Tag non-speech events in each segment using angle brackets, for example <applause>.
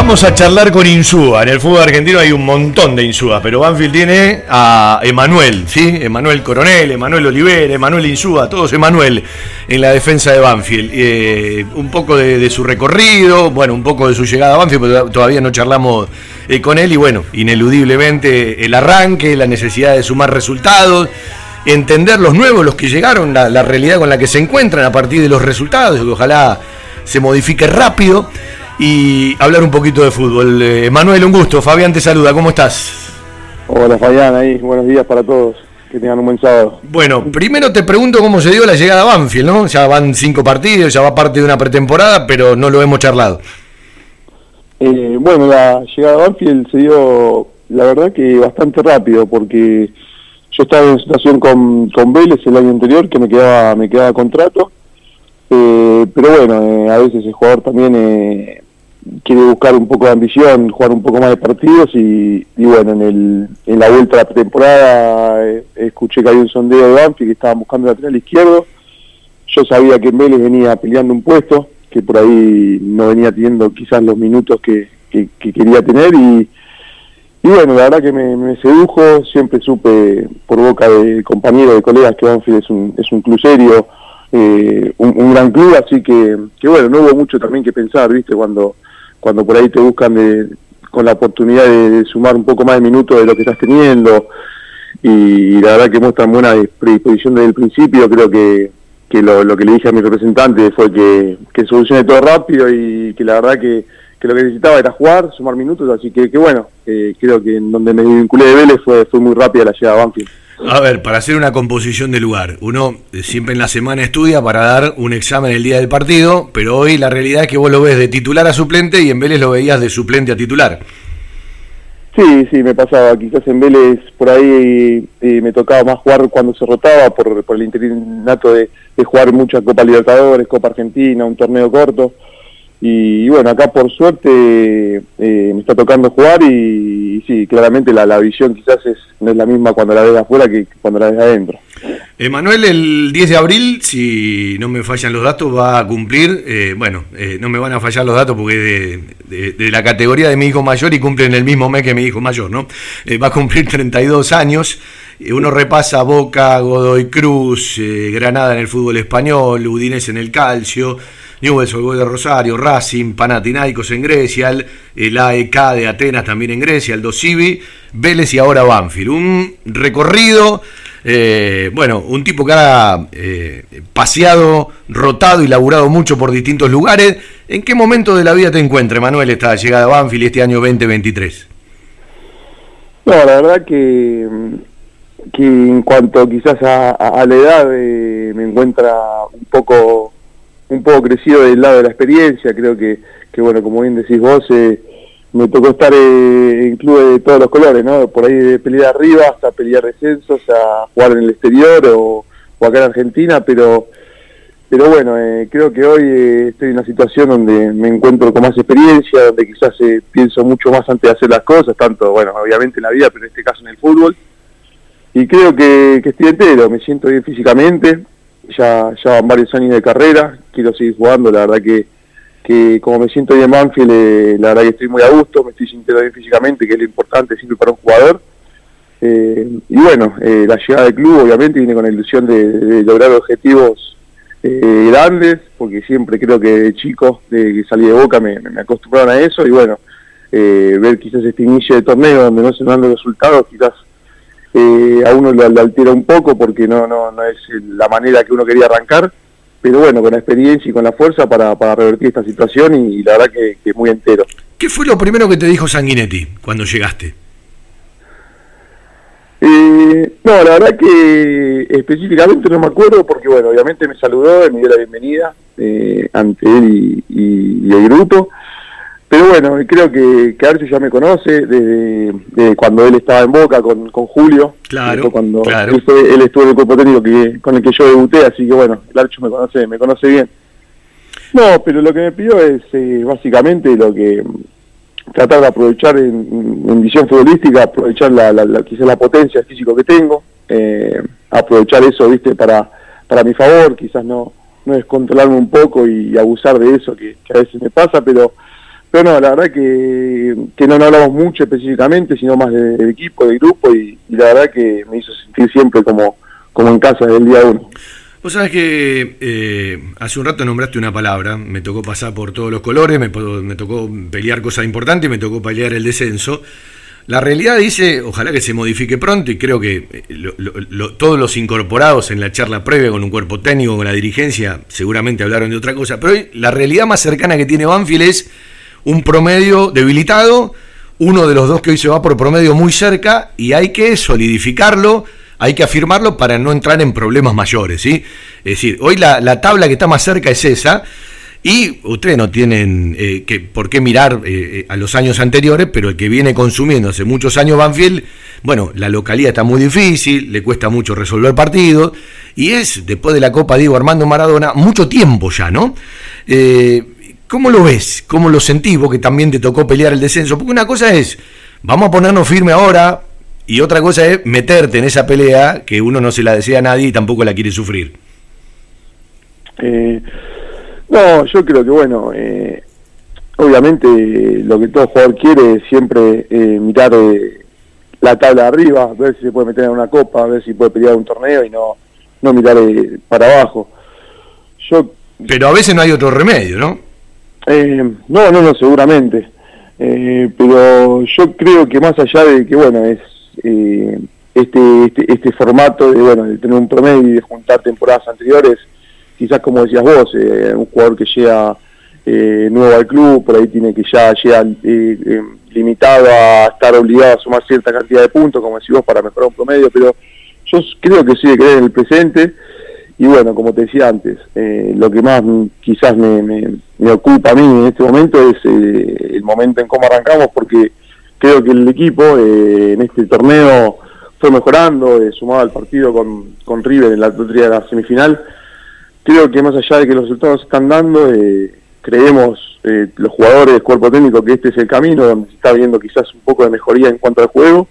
Vamos a charlar con Insúa. En el fútbol argentino hay un montón de Insúa, pero Banfield tiene a Emanuel, ¿sí? Emanuel Coronel, Emanuel Oliver, Emanuel Insúa, todos Emanuel en la defensa de Banfield. Eh, un poco de, su recorrido, bueno, un poco de su llegada a Banfield, pero todavía no charlamos eh, con él. Y bueno, ineludiblemente el arranque, la necesidad de sumar resultados entender los nuevos, los que llegaron, la, la, realidad con la que se encuentran a partir de los resultados, que ojalá se modifique rápido y hablar un poquito de fútbol. Eh, Manuel, un gusto. Fabián te saluda, ¿cómo estás? Hola Fabián, ahí, buenos días para todos. Que tengan un buen sábado. Bueno, primero te pregunto cómo se dio la llegada a Banfield, ¿no? Ya van cinco partidos, ya va parte de una pretemporada, pero no lo hemos charlado. Eh, bueno, la llegada a Banfield se dio, la verdad que bastante rápido, porque yo estaba en situación con, con Vélez el año anterior, que me quedaba, me quedaba contrato, eh, pero bueno, a veces el jugador también quiere buscar un poco de ambición, jugar un poco más de partidos y, bueno, en, el, en la vuelta a la temporada eh, escuché que había un sondeo de Banfi que estaban buscando lateral izquierdo. Yo sabía que Vélez venía peleando un puesto, que por ahí no venía teniendo quizás los minutos que, quería tener y, y, bueno, la verdad que me, sedujo, siempre supe por boca de compañeros, de colegas que Banfield es un, es un club serio, eh, un, gran club, así que, que bueno, no hubo mucho también que pensar, viste, cuando cuando por ahí te buscan de, con la oportunidad de, sumar un poco más de minutos de lo que estás teniendo y, la verdad que muestran buena predisposición desde el principio, creo que, que lo, lo, que le dije a mi representante fue que, que solucione todo rápido y que la verdad que, que lo que necesitaba era jugar, sumar minutos, así que, que bueno, eh, creo que en donde me vinculé de Vélez fue, fue muy rápida la llegada a Banfield. A ver, para hacer una composición de lugar, uno eh, siempre en la semana estudia para dar un examen el día del partido, pero hoy la realidad es que vos lo ves de titular a suplente y en Vélez lo veías de suplente a titular. Sí, sí, me pasaba. Quizás en Vélez por ahí eh, me tocaba más jugar cuando se rotaba por, por el interinato de, de jugar mucha Copa Libertadores, Copa Argentina, un torneo corto. Y, bueno, acá por suerte eh, me está tocando jugar y, sí, claramente la, la, visión quizás es, no es la misma cuando la ves afuera que cuando la ves adentro. Emanuel, el 10 de abril, si no me fallan los datos, va a cumplir, eh, bueno, eh, no me van a fallar los datos porque es de, de, la categoría de mi hijo mayor y cumple en el mismo mes que mi hijo mayor, ¿no? va a cumplir <laughs> 32 años. Uno repasa Boca, Godoy Cruz, Granada en el fútbol español, Udinese en el calcio. Newell's Old de Rosario, Racing, Panathinaikos en Grecia, el, AEK de Atenas también en Grecia, el Dosivi, Vélez y ahora Banfield. Un recorrido, eh, bueno, un tipo que ha eh, paseado, rotado y laburado mucho por distintos lugares. ¿En qué momento de la vida te encuentras, Manuel, esta llegada a Banfield este año 2023? No, la verdad que, que en cuanto quizás a, la edad eh, me encuentra un poco un poco crecido del lado de la experiencia, creo que, que bueno, como bien decís vos, eh, me tocó estar eh, en clubes de todos los colores, ¿no? Por ahí de pelear arriba hasta pelear descensos, a jugar en el exterior o, acá en Argentina, pero pero bueno, eh, creo que hoy estoy en una situación donde me encuentro con más experiencia, donde quizás pienso mucho más antes de hacer las cosas, tanto, bueno, obviamente en la vida, pero en este caso en el fútbol. Y creo que, que estoy entero, me siento bien físicamente, ya, ya van varios años de carrera, quiero seguir jugando, la verdad que, que como me siento bien en Banfield, eh, la verdad que estoy muy a gusto, me estoy sintiendo bien físicamente, que es lo importante siempre para un jugador. Eh, y bueno, eh, la llegada del club obviamente viene con la ilusión de, lograr objetivos grandes, porque siempre creo que de chico, de que salí de Boca, me, me acostumbraron a eso y bueno, ver quizás este inicio de torneo donde no se dan los resultados, quizás eh, a uno lo, altera un poco porque no, no, no es la manera que uno quería arrancar, pero bueno, con la experiencia y con la fuerza para, para revertir esta situación y, la verdad que, que, muy entero. ¿Qué fue lo primero que te dijo Sanguinetti cuando llegaste? Eh, no, la verdad que específicamente no me acuerdo porque bueno, obviamente me saludó, me dio la bienvenida eh, ante él y, y el grupo. Pero bueno, creo que, que Arce ya me conoce desde, cuando él estaba en Boca con, con Julio. Claro, cuando claro. Él, fue, él, estuvo en el cuerpo técnico que, con el que yo debuté, así que bueno, el Archo me conoce, me conoce bien. No, pero lo que me pidió es eh, básicamente lo que tratar de aprovechar en, en visión futbolística, aprovechar la, la, quizás la potencia físico que tengo, eh, aprovechar eso, viste, para, para mi favor, quizás no, no descontrolarme un poco y, abusar de eso que, que a veces me pasa, pero pero no, la verdad que, que no, hablamos mucho específicamente, sino más del equipo, del grupo, y, la verdad que me hizo sentir siempre como, como en casa del día uno. Vos sabés que eh, hace un rato nombraste una palabra, me tocó pasar por todos los colores, me, me tocó pelear cosas importantes, me tocó pelear el descenso. La realidad dice, ojalá que se modifique pronto y creo que eh, todos los incorporados en la charla previa con un cuerpo técnico, con la dirigencia, seguramente hablaron de otra cosa, pero hoy la realidad más cercana que tiene Banfield es un promedio debilitado, uno de los dos que hoy se va por promedio muy cerca y hay que solidificarlo, hay que afirmarlo para no entrar en problemas mayores, ¿sí? Es decir, hoy la, la tabla que está más cerca es esa y ustedes no tienen eh, que, por qué mirar eh, a los años anteriores, pero el que viene consumiendo hace muchos años Banfield, bueno, la localidad está muy difícil, le cuesta mucho resolver partidos, y es, después de la Copa Diego Armando Maradona, mucho tiempo ya, ¿no? Eh, ¿Cómo lo ves? ¿Cómo lo sentís vos que también te tocó pelear el descenso? Porque una cosa es, vamos a ponernos firme ahora, y otra cosa es meterte en esa pelea que uno no se la desea a nadie y tampoco la quiere sufrir. Eh, no, yo creo que bueno, eh, obviamente lo que todo jugador quiere es siempre eh, mirar eh, la tabla de arriba, ver si se puede meter en una copa, ver si puede pelear un torneo y no, no mirar para abajo. Yo, Pero a veces no hay otro remedio, ¿no? No, no, no, seguramente. pero yo creo que más allá de que, bueno, es este, este, este formato de, bueno, de tener un promedio y de juntar temporadas anteriores, quizás como decías vos, eh, un jugador que llega eh, nuevo al club, por ahí tiene que ya llegar eh, limitado a estar obligado a sumar cierta cantidad de puntos, como decís vos, para mejorar un promedio, pero yo creo que sí, creer en el presente. Y bueno, como te decía antes, lo que más quizás me, me, ocupa a mí en este momento es el momento en cómo arrancamos, porque creo que el equipo en este torneo fue mejorando, sumado al partido con, con River en la de la semifinal, creo que más allá de que los resultados se están dando, eh, creemos eh, los jugadores, cuerpo técnico, que este es el camino donde se está viendo quizás un poco de mejoría en cuanto al juego.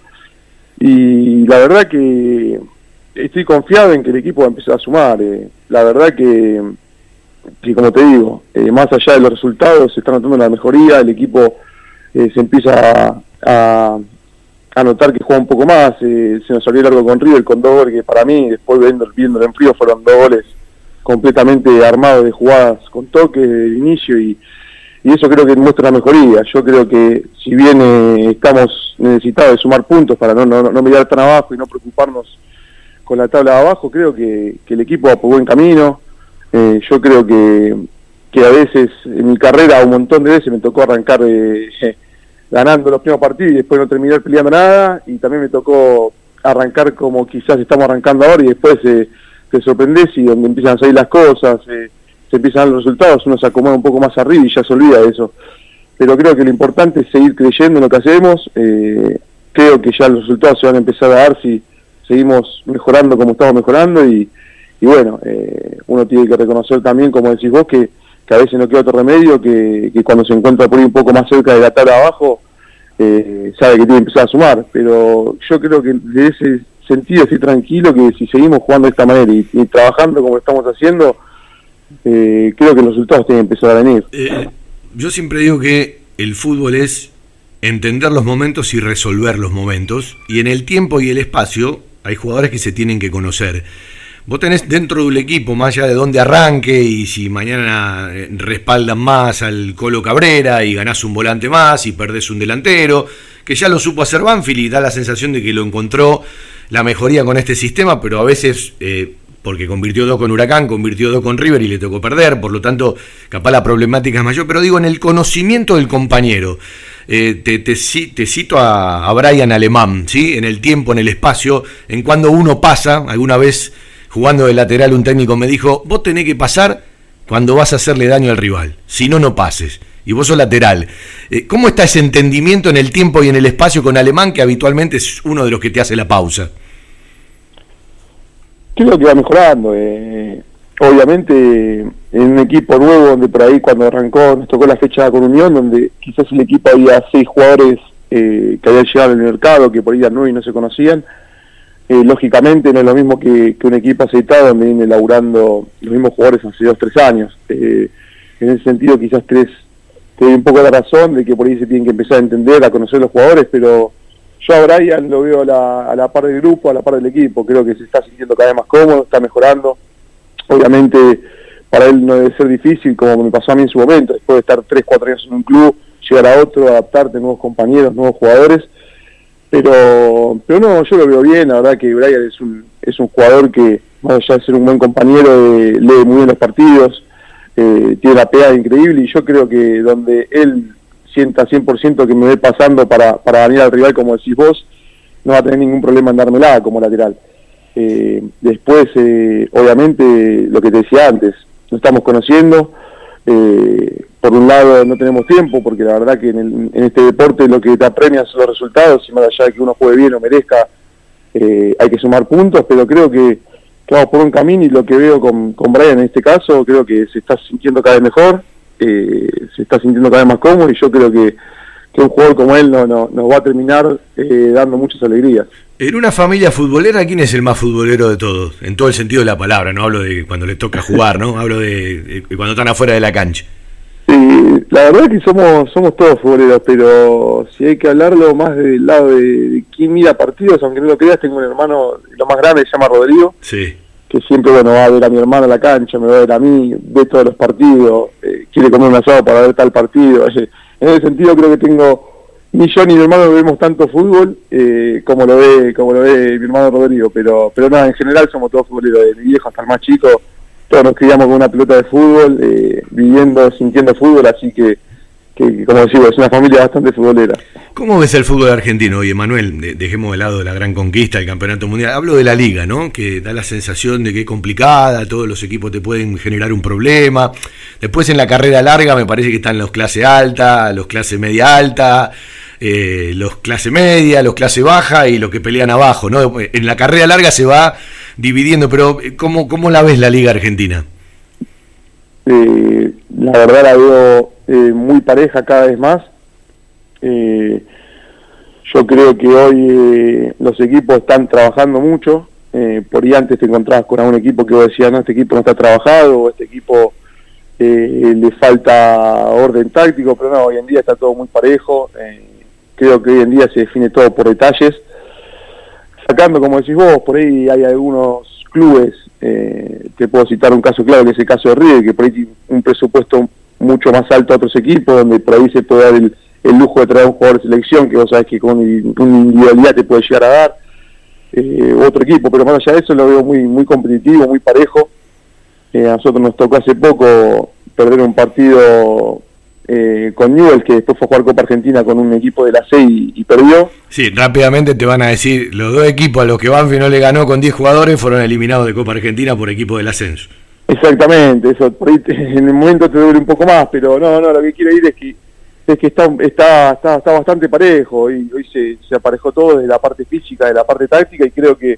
Y la verdad que estoy confiado en que el equipo va a empezar a sumar. Eh. La verdad que, que, como te digo, más allá de los resultados, se está notando una mejoría, el equipo se empieza a, a, notar que juega un poco más. se nos salió algo con River, con dos goles que para mí, después viendo, viéndolo en frío, fueron dos goles completamente armado de jugadas con toque de inicio y, eso creo que muestra una mejoría. Yo creo que si bien eh, estamos necesitados de sumar puntos para no, no, mirar tan abajo y no preocuparnos con la tabla de abajo, creo que, el equipo va por buen camino. Eh, yo creo que, que a veces en mi carrera un montón de veces me tocó arrancar eh, <laughs> ganando los primeros partidos y después no terminar peleando nada y también me tocó arrancar como quizás estamos arrancando ahora y después te sorprendes y donde empiezan a salir las cosas, eh, se empiezan a dar los resultados, uno se acomoda un poco más arriba y ya se olvida de eso. Pero creo que lo importante es seguir creyendo en lo que hacemos, eh, creo que ya los resultados se van a empezar a dar si seguimos mejorando como estamos mejorando y, bueno, eh, uno tiene que reconocer también, como decís vos, que, que a veces no queda otro remedio, que, que, cuando se encuentra por ahí un poco más cerca de la tabla abajo, sabe que tiene que empezar a sumar, pero yo creo que de ese sentido así tranquilo que si seguimos jugando de esta manera y, trabajando como estamos haciendo, eh, creo que los resultados tienen que empezar a venir. Eh, yo siempre digo que el fútbol es entender los momentos y resolver los momentos, y en el tiempo y el espacio hay jugadores que se tienen que conocer. Vos tenés dentro del equipo, más allá de dónde arranque y si mañana eh, respaldan más al Colo Cabrera y ganás un volante más y perdés un delantero, que ya lo supo hacer Banfield y da la sensación de que lo encontró la mejoría con este sistema, pero a veces, eh, porque convirtió dos con Huracán, convirtió dos con River y le tocó perder, por lo tanto, capaz la problemática es mayor, pero digo, en el conocimiento del compañero. Eh, te, te, cito a, a, Brian Alemán, ¿sí? en el tiempo, en el espacio, en cuando uno pasa, alguna vez jugando de lateral un técnico me dijo, vos tenés que pasar cuando vas a hacerle daño al rival, si no, no pases y vos sos lateral. Eh, ¿Cómo está ese entendimiento en el tiempo y en el espacio con Alemán, que habitualmente es uno de los que te hace la pausa? Creo que va mejorando. Eh, obviamente, en un equipo nuevo, donde por ahí cuando arrancó, nos tocó la fecha con Unión, donde quizás el equipo había seis jugadores eh, que habían llegado al mercado, que por ahí eran nueve y no se conocían. Lógicamente no es lo mismo que, un equipo aceitado donde viene laburando los mismos jugadores hace dos tres años. en ese sentido quizás tres te doy un poco la razón de que por ahí se tienen que empezar a entender, a conocer los jugadores, pero yo a Brian lo veo a la, a la par del grupo, a la par del equipo, creo que se está sintiendo cada vez más cómodo, está mejorando. Obviamente para él no debe ser difícil, como me pasó a mí en su momento, después de estar 3, 4 años en un club, llegar a otro, adaptarte nuevos compañeros, nuevos jugadores. Pero, pero no, yo lo veo bien, la verdad que Brian es un, es un jugador que, más allá de ser un buen compañero, lee muy bien los partidos, eh, tiene la pegada increíble y yo creo que donde él sienta 100% que me ve pasando para, para al rival, como decís vos, no va a tener ningún problema en dármela como lateral. Eh, después, eh, obviamente, lo que te decía antes, nos estamos conociendo. Eh, por un lado, no tenemos tiempo, porque la verdad que en, este deporte lo que te apremia son los resultados, y más allá de que uno juegue bien o merezca, hay que sumar puntos, pero creo que que vamos por un camino y lo que veo con, con Brian en este caso, creo que se está sintiendo cada vez mejor, eh, se está sintiendo cada vez más cómodo y yo creo que, que un jugador como él no, no, nos va a terminar eh, dando muchas alegrías. En una familia futbolera, ¿quién es el más futbolero de todos? En todo el sentido de la palabra, no hablo de cuando le toca jugar, ¿no? Hablo de, cuando están afuera de la cancha. Sí, la verdad es que somos somos todos futboleros, pero si hay que hablarlo más del lado de, quién mira partidos, aunque no lo creas, tengo un hermano, lo más grande se llama Rodrigo, sí. que siempre bueno va a ver a mi hermano a la cancha, me va a ver a mí, ve todos los partidos, eh, quiere comer un asado para ver tal partido. En ese sentido creo que tengo, ni yo ni mi hermano vemos tanto fútbol eh, como lo ve como lo ve mi hermano Rodrigo, pero pero nada, en general somos todos futboleros, de mi viejo hasta el más chico, todos nos criamos con una pelota de fútbol, eh, viviendo, sintiendo fútbol, así que que, como decimos, es una familia bastante futbolera. ¿Cómo ves el fútbol argentino hoy, Emanuel? dejemos de lado la gran conquista del campeonato mundial. Hablo de la liga, ¿no? Que da la sensación de que es complicada, todos los equipos te pueden generar un problema. Después en la carrera larga me parece que están los clase alta, los clase media alta, eh, los clase media, los clase baja y los que pelean abajo, ¿no? En la carrera larga se va dividiendo, pero ¿cómo, cómo la ves la liga argentina? Eh, la verdad la veo eh, muy pareja cada vez más. Eh, yo creo que hoy eh, los equipos están trabajando mucho. por ahí antes te encontrabas con algún equipo que vos decías, no, este equipo no está trabajado, o este equipo le falta orden táctico, pero no, hoy en día está todo muy parejo. creo que hoy en día se define todo por detalles. Como decís vos, por ahí hay algunos clubes, te puedo citar un caso claro, que es el caso de River, que por ahí tiene un presupuesto mucho más alto a otros equipos, donde por ahí se puede dar el, lujo de traer un jugador de selección, que vos sabés que con una individualidad te puede llegar a dar, eh, otro equipo, pero más allá de eso lo veo muy, muy competitivo, muy parejo. Eh, a nosotros nos tocó hace poco perder un partido eh, con Newell, que después fue a jugar Copa Argentina con un equipo de la C y, perdió. Sí, rápidamente te van a decir, los dos equipos a los que Banfi no le ganó con 10 jugadores fueron eliminados de Copa Argentina por equipo del ascenso. Exactamente, eso por ahí <laughs> en el momento te duele un poco más, pero no, no, lo que quiero ir es que es que está está está, está bastante parejo y hoy se, se aparejó todo desde la parte física, de la parte táctica y creo que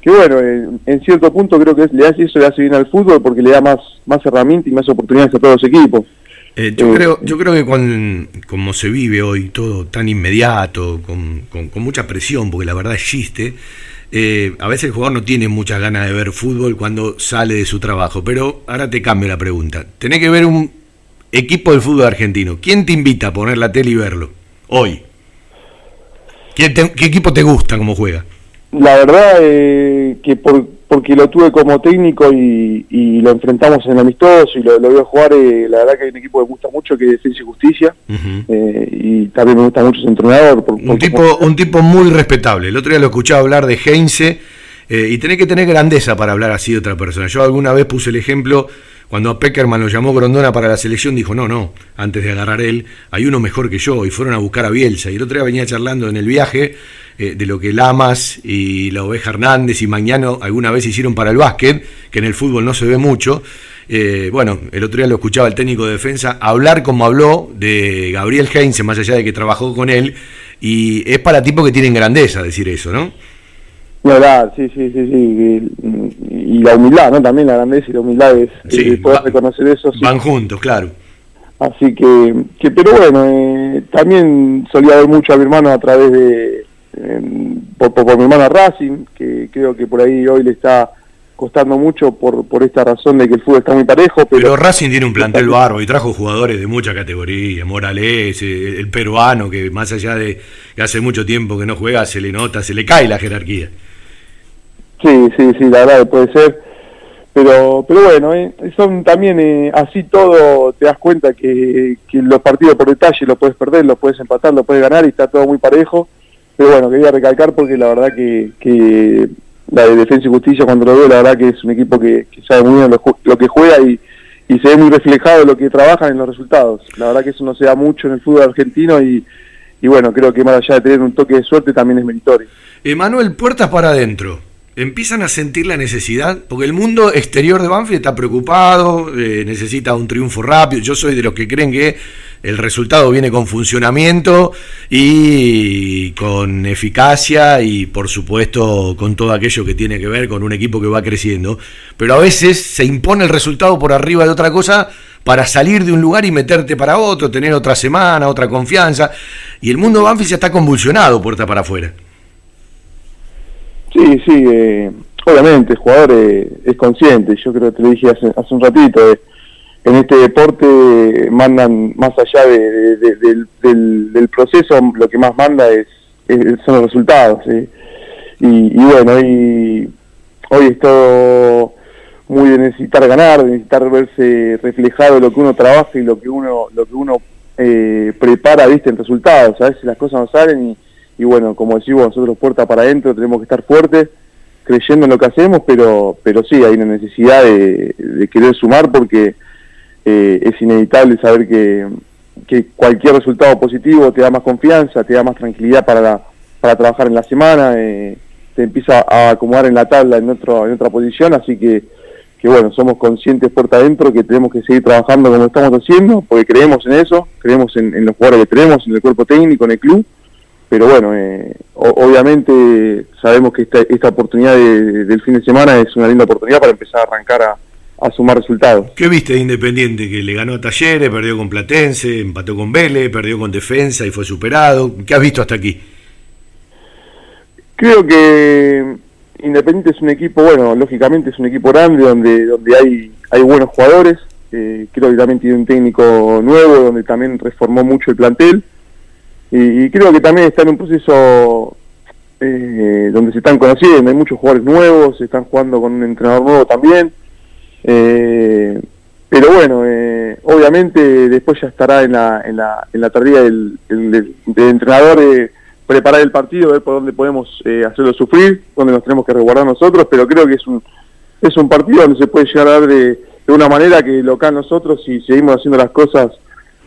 que bueno, en, cierto punto creo que le hace eso le hace bien al fútbol porque le da más más herramientas y más oportunidades a todos los equipos. Eh, yo, eh, creo, yo creo que con como se vive hoy todo tan inmediato, con, con, con mucha presión, porque la verdad existe, eh, a veces el jugador no tiene muchas ganas de ver fútbol cuando sale de su trabajo, pero ahora te cambio la pregunta. Tenés que ver un equipo del fútbol argentino. ¿Quién te invita a poner la tele y verlo hoy? ¿Qué equipo te gusta cómo juega? La verdad eh, que por, porque lo tuve como técnico y, lo enfrentamos en el amistoso y lo, lo veo jugar, eh, la verdad que hay un equipo que me gusta mucho que es Defensa y Justicia eh, y también me gusta mucho su entrenador. un, tipo, un tipo muy respetable. El otro día lo escuchaba hablar de Heinze y tenés que tener grandeza para hablar así de otra persona. Yo alguna vez puse el ejemplo cuando a Peckerman lo llamó Grondona para la selección, dijo, no, no, antes de agarrar él, hay uno mejor que yo, y fueron a buscar a Bielsa. Y el otro día venía charlando en el viaje eh, de lo que Lamas y la Oveja Hernández y Mañano alguna vez hicieron para el básquet, que en el fútbol no se ve mucho. Eh, bueno, el otro día lo escuchaba el técnico de defensa hablar como habló de Gabriel Heinze, más allá de que trabajó con él, y es para tipos que tienen grandeza decir eso, ¿no? verdad, sí, sí, sí, sí. Y, la humildad, ¿no? También la grandeza y la humildad es sí, poder reconocer eso. Van juntos, claro. Así que, que pero bueno, eh, también solía ver mucho a mi hermano a través de, por, por, mi hermana Racing, que creo que por ahí hoy le está costando mucho por, por esta razón de que el fútbol está muy parejo. Pero, Racing tiene un plantel barro y trajo jugadores de mucha categoría, Morales, eh, el peruano, que más allá de que hace mucho tiempo que no juega, se le nota, se le cae la jerarquía. Sí, sí, sí, la verdad puede ser. Pero, pero bueno, eh, son también eh, así todo, te das cuenta que, que, los partidos por detalle los puedes perder, los puedes empatar, los puedes ganar y está todo muy parejo. Pero bueno, quería recalcar porque la verdad que, que la de Defensa y Justicia cuando lo veo, la verdad que es un equipo que, sabe muy bien lo, que juega y, se ve muy reflejado lo que trabajan en los resultados. La verdad que eso no se da mucho en el fútbol argentino y, y bueno, creo que más allá de tener un toque de suerte también es meritorio. Emanuel, puertas para adentro empiezan a sentir la necesidad, porque el mundo exterior de Banfield está preocupado, eh, necesita un triunfo rápido. Yo soy de los que creen que el resultado viene con funcionamiento y con eficacia y por supuesto con todo aquello que tiene que ver con un equipo que va creciendo. Pero a veces se impone el resultado por arriba de otra cosa para salir de un lugar y meterte para otro, tener otra semana, otra confianza. Y el mundo Banfield ya está convulsionado puerta para afuera. Sí, sí, eh, obviamente el jugador eh, es consciente, yo creo que te lo dije hace, hace un ratito, eh, en este deporte mandan más allá de, del, proceso, lo que más manda es, son los resultados. Y, bueno, y hoy es todo muy de necesitar ganar, de necesitar verse reflejado lo que uno trabaja y lo que uno lo que uno prepara, viste, en resultados. A veces las cosas no salen y y bueno, como decimos nosotros puerta para adentro tenemos que estar fuertes, creyendo en lo que hacemos, pero, pero sí, hay una necesidad de, querer sumar porque eh, es inevitable saber que, que, cualquier resultado positivo te da más confianza, te da más tranquilidad para, para trabajar en la semana, eh, te empieza a acomodar en la tabla en, otro, en otra posición, así que, que bueno, somos conscientes puerta adentro que tenemos que seguir trabajando como estamos haciendo, porque creemos en eso, creemos en, los jugadores que tenemos, en el cuerpo técnico, en el club, pero bueno, eh, obviamente sabemos que esta, esta oportunidad del fin de semana es una linda oportunidad para empezar a arrancar a, sumar resultados. ¿Qué viste de Independiente? Que le ganó a Talleres, perdió con Platense, empató con Vélez, perdió con Defensa y fue superado. ¿Qué has visto hasta aquí? Creo que Independiente es un equipo, bueno, lógicamente es un equipo grande donde, donde hay, hay buenos jugadores. Eh, creo que también tiene un técnico nuevo, donde también reformó mucho el plantel y, creo que también está en un proceso eh, donde se están conociendo, hay muchos jugadores nuevos, se están jugando con un entrenador nuevo también. Eh, pero bueno, eh, obviamente después ya estará en la, en la, en la tarea del, entrenador preparar el partido, ver por dónde podemos hacerlo sufrir, dónde nos tenemos que resguardar nosotros, pero creo que es un, es un partido donde se puede llegar a dar de, de una manera que local nosotros, si seguimos haciendo las cosas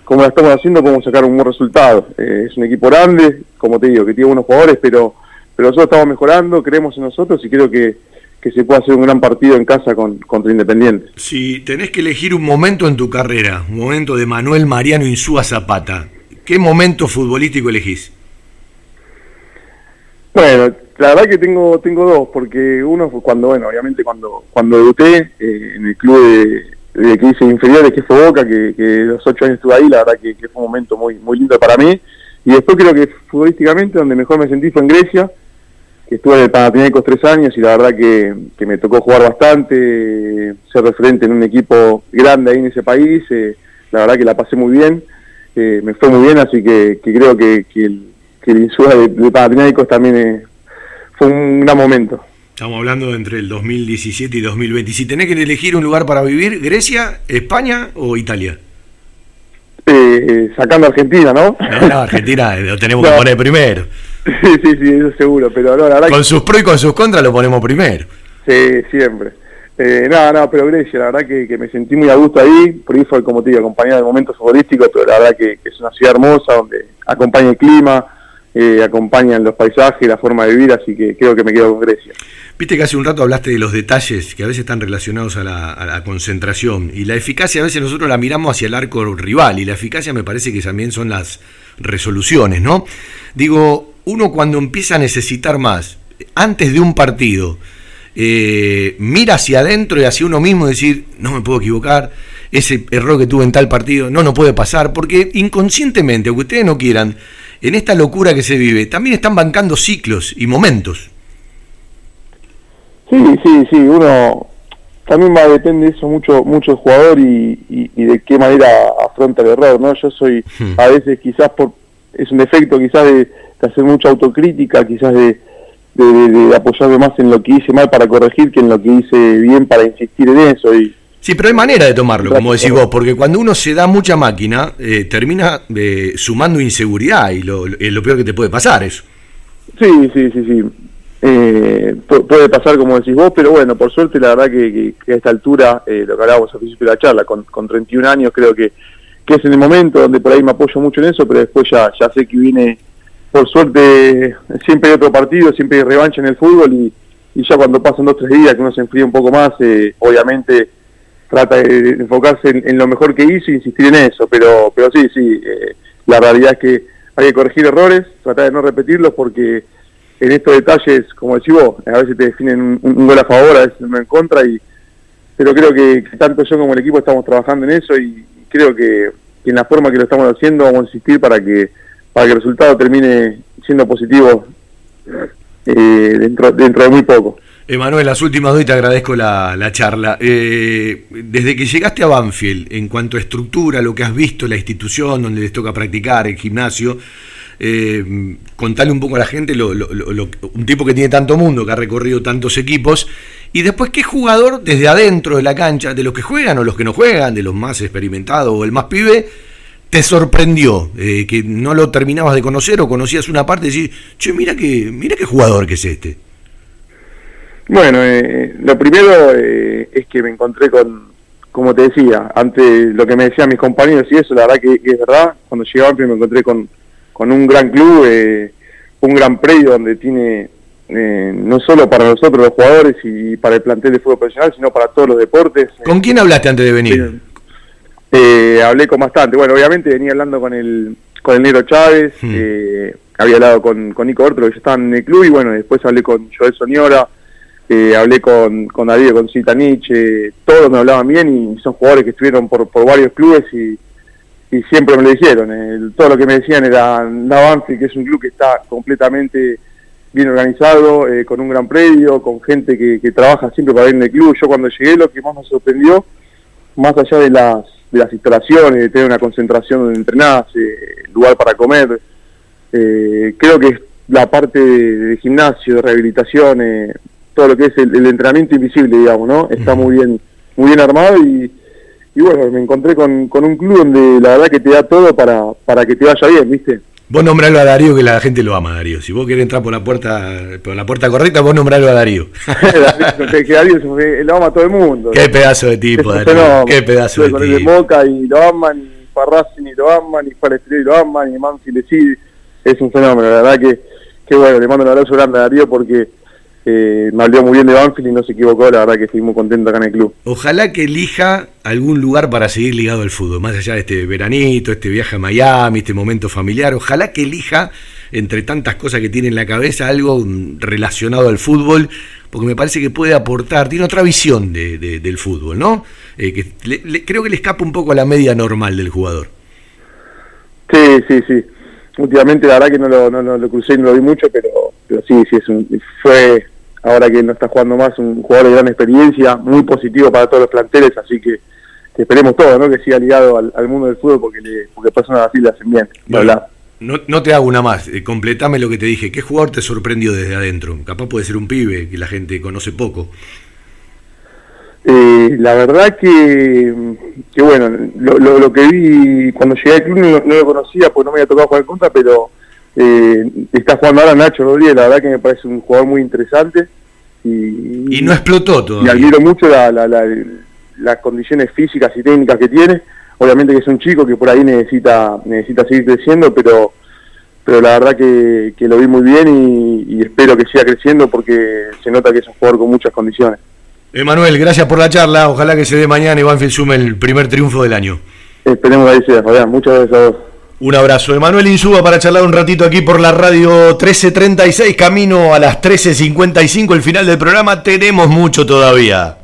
como la estamos haciendo, podemos sacar un buen resultado. Eh, es un equipo grande, como te digo, que tiene buenos jugadores, pero, pero nosotros estamos mejorando, creemos en nosotros y creo que, que se puede hacer un gran partido en casa con, contra Independiente. Si tenés que elegir un momento en tu carrera, un momento de Manuel Mariano Insúa Zapata, ¿qué momento futbolístico elegís? Bueno, la verdad que tengo tengo dos, porque uno fue cuando, bueno, obviamente cuando cuando debuté eh, en el club de, de que hice inferiores, que fue Boca, que, los ocho años estuve ahí, la verdad que, fue un momento muy, muy lindo para mí. Y después creo que futbolísticamente donde mejor me sentí fue en Grecia, que estuve en el Panathinaikos tres años y la verdad que, me tocó jugar bastante, ser referente en un equipo grande ahí en ese país, eh, la verdad que la pasé muy bien, eh, me fue muy bien, así que, creo que, el, que el de, de Panathinaikos también eh, fue un gran momento. Estamos hablando entre el 2017 y 2020. Si tenés que elegir un lugar para vivir, ¿Grecia, España o Italia? Eh, sacando Argentina, ¿no? No, Argentina lo tenemos que <laughs> poner primero. Sí, sí, sí, eso seguro, pero no, la verdad Con sus pros y con sus contras lo ponemos primero. Sí, siempre. Eh, nada, no, pero Grecia, la verdad que, me sentí muy a gusto ahí, por ahí fue, como te digo, acompañado de momentos futbolísticos, pero la verdad que, que es una ciudad hermosa, donde acompaña el clima, eh, acompañan los paisajes, la forma de vivir, así que creo que me quedo con Grecia. Viste que hace un rato hablaste de los detalles que a veces están relacionados a la, concentración y la eficacia a veces nosotros la miramos hacia el arco rival y la eficacia me parece que también son las resoluciones, ¿no? Digo, uno cuando empieza a necesitar más, antes de un partido, eh, mira hacia adentro y hacia uno mismo y decir, no me puedo equivocar, ese error que tuve en tal partido no no puede pasar, porque inconscientemente, aunque ustedes no quieran, en esta locura que se vive, también están bancando ciclos y momentos. Sí, sí, sí, uno también va a depender de eso mucho mucho el jugador y, y, de qué manera afronta el error, ¿no? Yo soy hmm. a veces quizás por es un defecto quizás de, hacer mucha autocrítica, quizás de, de, apoyarme más en lo que hice mal para corregir que en lo que hice bien para insistir en eso y Sí, pero hay manera de tomarlo, como decís vos, porque cuando uno se da mucha máquina, eh, termina eh, sumando inseguridad y lo, lo peor que te puede pasar eso. Sí, sí, sí, sí. Eh, puede pasar como decís vos, pero bueno, por suerte la verdad que, a esta altura, eh, lo que hablábamos al principio de la charla, con, con 31 años creo que, que es en el momento donde por ahí me apoyo mucho en eso, pero después ya, ya sé que viene, por suerte, siempre hay otro partido, siempre hay revancha en el fútbol y, ya cuando pasan dos o tres días que uno se enfría un poco más, eh, obviamente trata de enfocarse en, lo mejor que hizo e insistir en eso, pero, pero sí, sí, eh, la realidad es que hay que corregir errores, tratar de no repetirlos porque en estos detalles, como decís vos, a veces te definen un, gol a favor, a veces uno en contra, y pero creo que, tanto yo como el equipo estamos trabajando en eso y, creo que, en la forma que lo estamos haciendo vamos a insistir para que para que el resultado termine siendo positivo eh, dentro, de muy poco. Emanuel, las últimas dos y te agradezco la, charla. Eh, desde que llegaste a Banfield, en cuanto a estructura, lo que has visto, la institución donde les toca practicar, el gimnasio, eh, contale un poco a la gente, un tipo que tiene tanto mundo, que ha recorrido tantos equipos, y después qué jugador desde adentro de la cancha, de los que juegan o los que no juegan, de los más experimentados o el más pibe, te sorprendió, eh, que no lo terminabas de conocer o conocías una parte y decís, che, mira que, mira qué jugador que es este. Bueno, eh, lo primero eh, es que me encontré con, como te decía, ante lo que me decían mis compañeros y eso, la verdad que, es verdad, cuando llegué a me encontré con, con un gran club, eh, un gran predio donde tiene eh, no solo para nosotros los jugadores y para el plantel de fútbol profesional, sino para todos los deportes. ¿Con quién hablaste antes de venir? Eh, hablé con bastante. Bueno, obviamente venía hablando con el con el Negro Chávez, hmm. había hablado con, con Nico Ortro, que ya estaban en el club, y bueno, después hablé con Joel Soñora, hablé con, con Darío, con Citanich, todos me hablaban bien y son jugadores que estuvieron por, por varios clubes y y siempre me lo dijeron. todo lo que me decían era Navanfi, que es un club que está completamente bien organizado, eh, con un gran predio, con gente que, trabaja siempre para ir en el club. Yo cuando llegué lo que más me sorprendió, más allá de las, de las instalaciones, de tener una concentración donde entrenás, eh, lugar para comer, eh, creo que es la parte de, gimnasio, de rehabilitación, todo lo que es el, el, entrenamiento invisible, digamos, ¿no? Está muy bien, muy bien armado y y bueno, me encontré con, con un club donde la verdad que te da todo para, para que te vaya bien, ¿viste? Vos nombralo a Darío que la gente lo ama, Darío. Si vos querés entrar por la puerta por la puerta correcta, vos nombralo a Darío. <laughs> que Darío lo ama a todo el mundo. Qué pedazo de tipo, Darío. Qué pedazo de tipo. de Moca y lo aman, y Farracin y lo aman, y lo aman, y Mansi le sigue. Es un fenómeno, la verdad que, que bueno, le mando un abrazo grande a Darío porque eh, me habló muy bien de Banfield y no se equivocó, la verdad que estoy muy contento acá en el club. Ojalá que elija algún lugar para seguir ligado al fútbol, más allá de este veranito, este viaje a Miami, este momento familiar, ojalá que elija, entre tantas cosas que tiene en la cabeza, algo relacionado al fútbol, porque me parece que puede aportar, tiene otra visión de, del fútbol, ¿no? Eh, que creo que le escapa un poco a la media normal del jugador. Sí, sí, sí. Últimamente la verdad que no lo, no, lo crucé y no lo vi mucho, pero, pero sí, sí, es un, fue ahora que no está jugando más, un jugador de gran experiencia, muy positivo para todos los planteles, así que, esperemos todo, ¿no? Que siga ligado al, mundo del fútbol porque, le, porque personas así le hacen bien. no, no, te hago una más, eh, completame lo que te dije. ¿Qué jugador te sorprendió desde adentro? Capaz puede ser un pibe que la gente conoce poco. Eh, la verdad que, que bueno, lo, lo, que vi cuando llegué al club no, lo conocía, pues no me había tocado jugar contra, pero eh, está jugando ahora Nacho Rodríguez, la verdad que me parece un jugador muy interesante. Y, y no explotó todo. Y admiro mucho las condiciones físicas y técnicas que tiene. Obviamente que es un chico que por ahí necesita necesita seguir creciendo, pero pero la verdad que, lo vi muy bien y, espero que siga creciendo porque se nota que es un jugador con muchas condiciones. Emanuel, gracias por la charla. Ojalá que se dé mañana y Banfield sume el primer triunfo del año. Esperemos que ahí sea, Fabián. Muchas gracias a todos. Un abrazo. Emanuel Insúa para charlar un ratito aquí por la radio 1336, camino a las 13.55, el final del programa. Tenemos mucho todavía.